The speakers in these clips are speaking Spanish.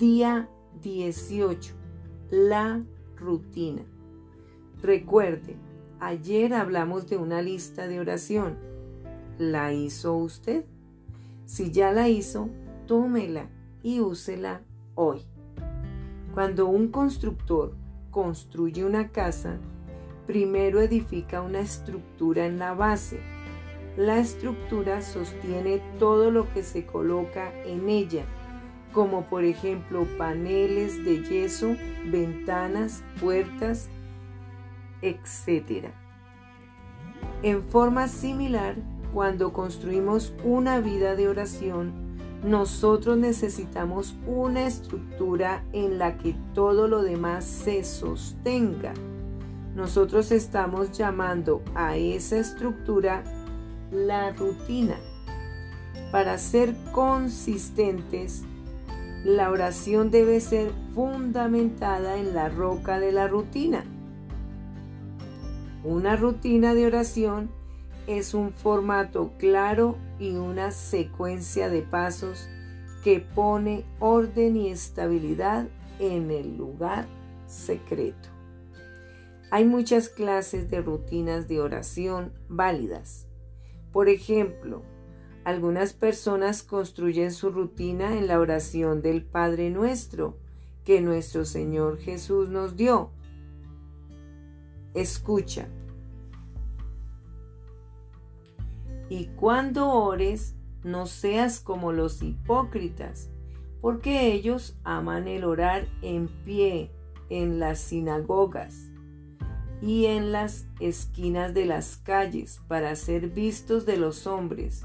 Día 18. La rutina. Recuerde, ayer hablamos de una lista de oración. ¿La hizo usted? Si ya la hizo, tómela y úsela hoy. Cuando un constructor construye una casa, primero edifica una estructura en la base. La estructura sostiene todo lo que se coloca en ella, como por ejemplo paneles de yeso, ventanas, puertas, etc. En forma similar, cuando construimos una vida de oración, nosotros necesitamos una estructura en la que todo lo demás se sostenga. Nosotros estamos llamando a esa estructura la rutina. Para ser consistentes, la oración debe ser fundamentada en la roca de la rutina. Una rutina de oración es un formato claro y una secuencia de pasos que pone orden y estabilidad en el lugar secreto. Hay muchas clases de rutinas de oración válidas. Por ejemplo, algunas personas construyen su rutina en la oración del Padre Nuestro que nuestro Señor Jesús nos dio. Escucha, Y cuando ores, no seas como los hipócritas, porque ellos aman el orar en pie en las sinagogas y en las esquinas de las calles para ser vistos de los hombres.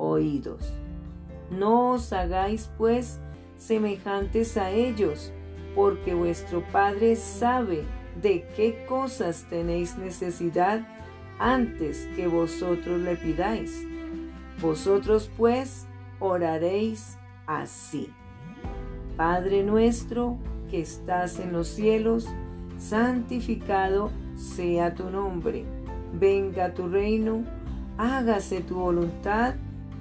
oídos. No os hagáis, pues, semejantes a ellos, porque vuestro Padre sabe de qué cosas tenéis necesidad antes que vosotros le pidáis. Vosotros pues oraréis así. Padre nuestro que estás en los cielos, santificado sea tu nombre. Venga tu reino, hágase tu voluntad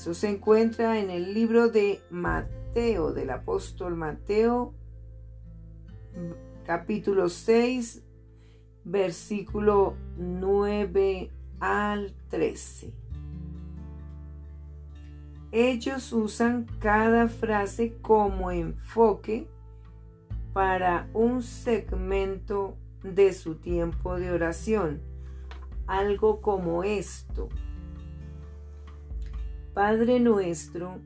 Eso se encuentra en el libro de Mateo, del apóstol Mateo, capítulo 6, versículo 9 al 13. Ellos usan cada frase como enfoque para un segmento de su tiempo de oración. Algo como esto. Padre nuestro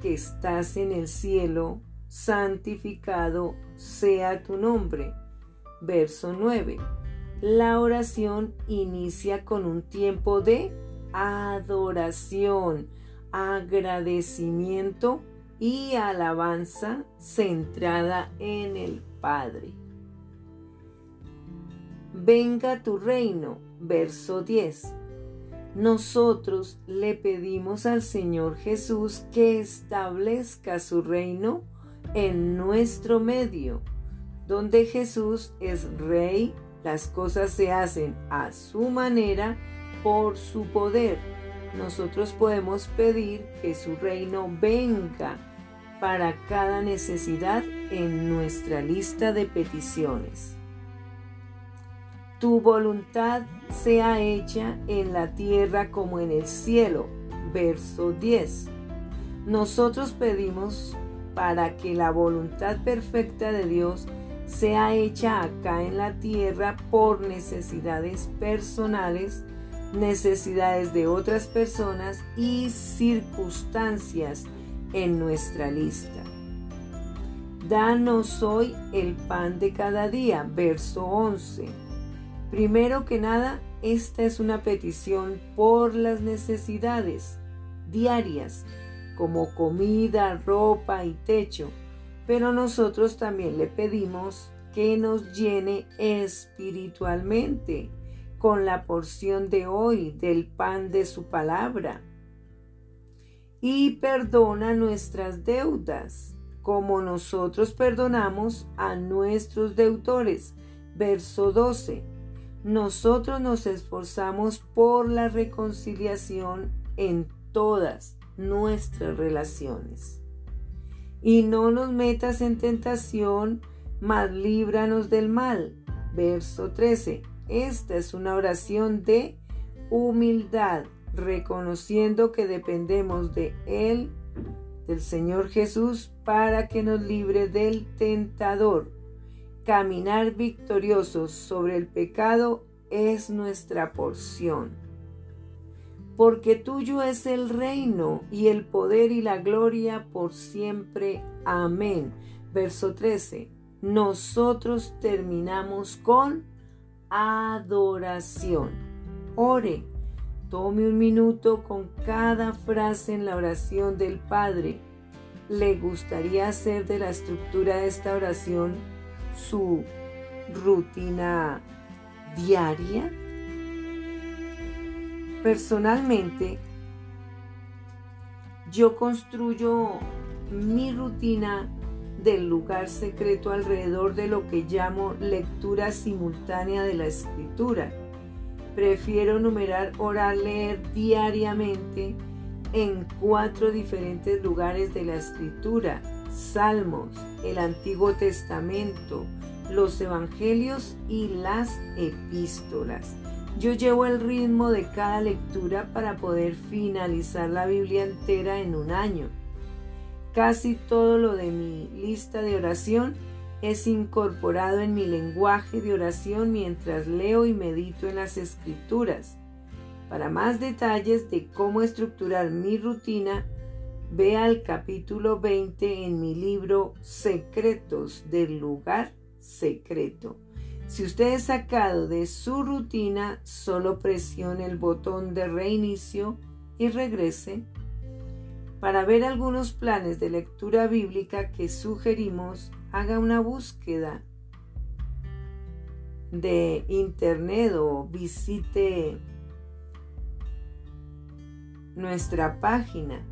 que estás en el cielo, santificado sea tu nombre. Verso 9 la oración inicia con un tiempo de adoración, agradecimiento y alabanza centrada en el Padre. Venga tu reino, verso 10. Nosotros le pedimos al Señor Jesús que establezca su reino en nuestro medio, donde Jesús es Rey las cosas se hacen a su manera por su poder. Nosotros podemos pedir que su reino venga para cada necesidad en nuestra lista de peticiones. Tu voluntad sea hecha en la tierra como en el cielo. Verso 10. Nosotros pedimos para que la voluntad perfecta de Dios sea hecha acá en la tierra por necesidades personales, necesidades de otras personas y circunstancias en nuestra lista. Danos hoy el pan de cada día, verso 11. Primero que nada, esta es una petición por las necesidades diarias, como comida, ropa y techo pero nosotros también le pedimos que nos llene espiritualmente con la porción de hoy del pan de su palabra. Y perdona nuestras deudas, como nosotros perdonamos a nuestros deudores. Verso 12. Nosotros nos esforzamos por la reconciliación en todas nuestras relaciones y no nos metas en tentación, mas líbranos del mal. Verso 13. Esta es una oración de humildad, reconociendo que dependemos de Él, del Señor Jesús, para que nos libre del tentador. Caminar victoriosos sobre el pecado es nuestra porción porque tuyo es el reino y el poder y la gloria por siempre. Amén. Verso 13. Nosotros terminamos con adoración. Ore. Tome un minuto con cada frase en la oración del Padre. ¿Le gustaría hacer de la estructura de esta oración su rutina diaria? Personalmente, yo construyo mi rutina del lugar secreto alrededor de lo que llamo lectura simultánea de la escritura. Prefiero numerar, orar, leer diariamente en cuatro diferentes lugares de la escritura. Salmos, el Antiguo Testamento, los Evangelios y las epístolas. Yo llevo el ritmo de cada lectura para poder finalizar la Biblia entera en un año. Casi todo lo de mi lista de oración es incorporado en mi lenguaje de oración mientras leo y medito en las escrituras. Para más detalles de cómo estructurar mi rutina, vea el capítulo 20 en mi libro Secretos del lugar secreto. Si usted es sacado de su rutina, solo presione el botón de reinicio y regrese. Para ver algunos planes de lectura bíblica que sugerimos, haga una búsqueda de internet o visite nuestra página.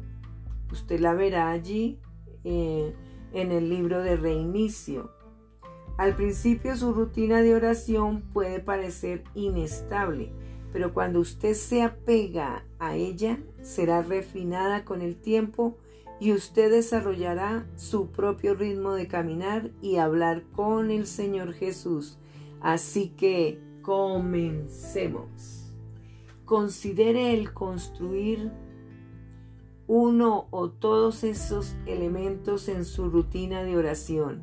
Usted la verá allí eh, en el libro de reinicio. Al principio su rutina de oración puede parecer inestable, pero cuando usted se apega a ella, será refinada con el tiempo y usted desarrollará su propio ritmo de caminar y hablar con el Señor Jesús. Así que comencemos. Considere el construir uno o todos esos elementos en su rutina de oración.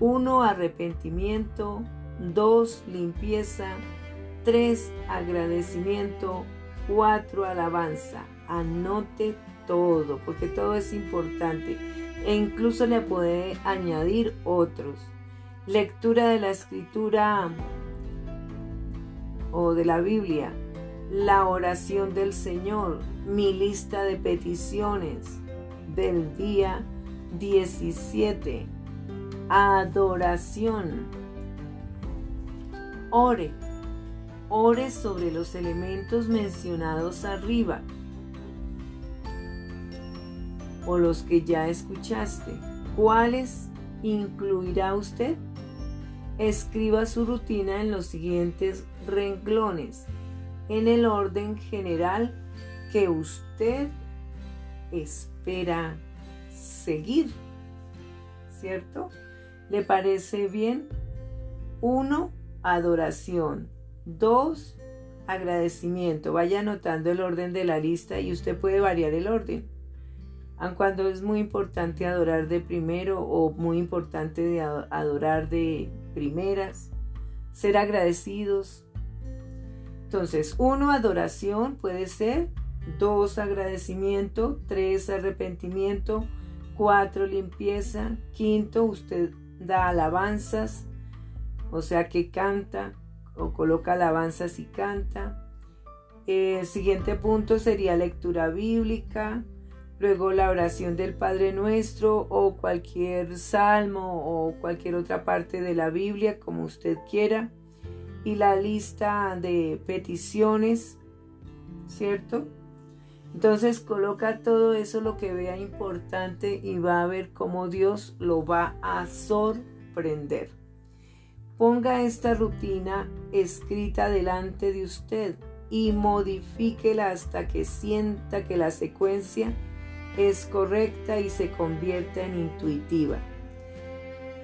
1. Arrepentimiento. 2. Limpieza. 3. Agradecimiento. 4. Alabanza. Anote todo, porque todo es importante. E incluso le puede añadir otros. Lectura de la escritura o de la Biblia. La oración del Señor. Mi lista de peticiones del día 17 Adoración. Ore. Ore sobre los elementos mencionados arriba o los que ya escuchaste. ¿Cuáles incluirá usted? Escriba su rutina en los siguientes renglones, en el orden general que usted espera seguir. ¿Cierto? ¿Le parece bien? Uno, adoración. Dos, agradecimiento. Vaya anotando el orden de la lista y usted puede variar el orden. aun cuando es muy importante adorar de primero o muy importante de adorar de primeras, ser agradecidos. Entonces, uno, adoración puede ser, dos, agradecimiento, tres, arrepentimiento, cuatro, limpieza, quinto, usted da alabanzas, o sea que canta o coloca alabanzas y canta. El siguiente punto sería lectura bíblica, luego la oración del Padre Nuestro o cualquier salmo o cualquier otra parte de la Biblia, como usted quiera, y la lista de peticiones, ¿cierto? Entonces coloca todo eso lo que vea importante y va a ver cómo Dios lo va a sorprender. Ponga esta rutina escrita delante de usted y modifíquela hasta que sienta que la secuencia es correcta y se convierta en intuitiva.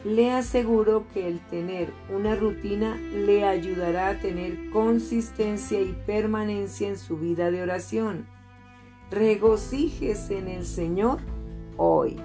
Le aseguro que el tener una rutina le ayudará a tener consistencia y permanencia en su vida de oración regocíjese en el Señor hoy.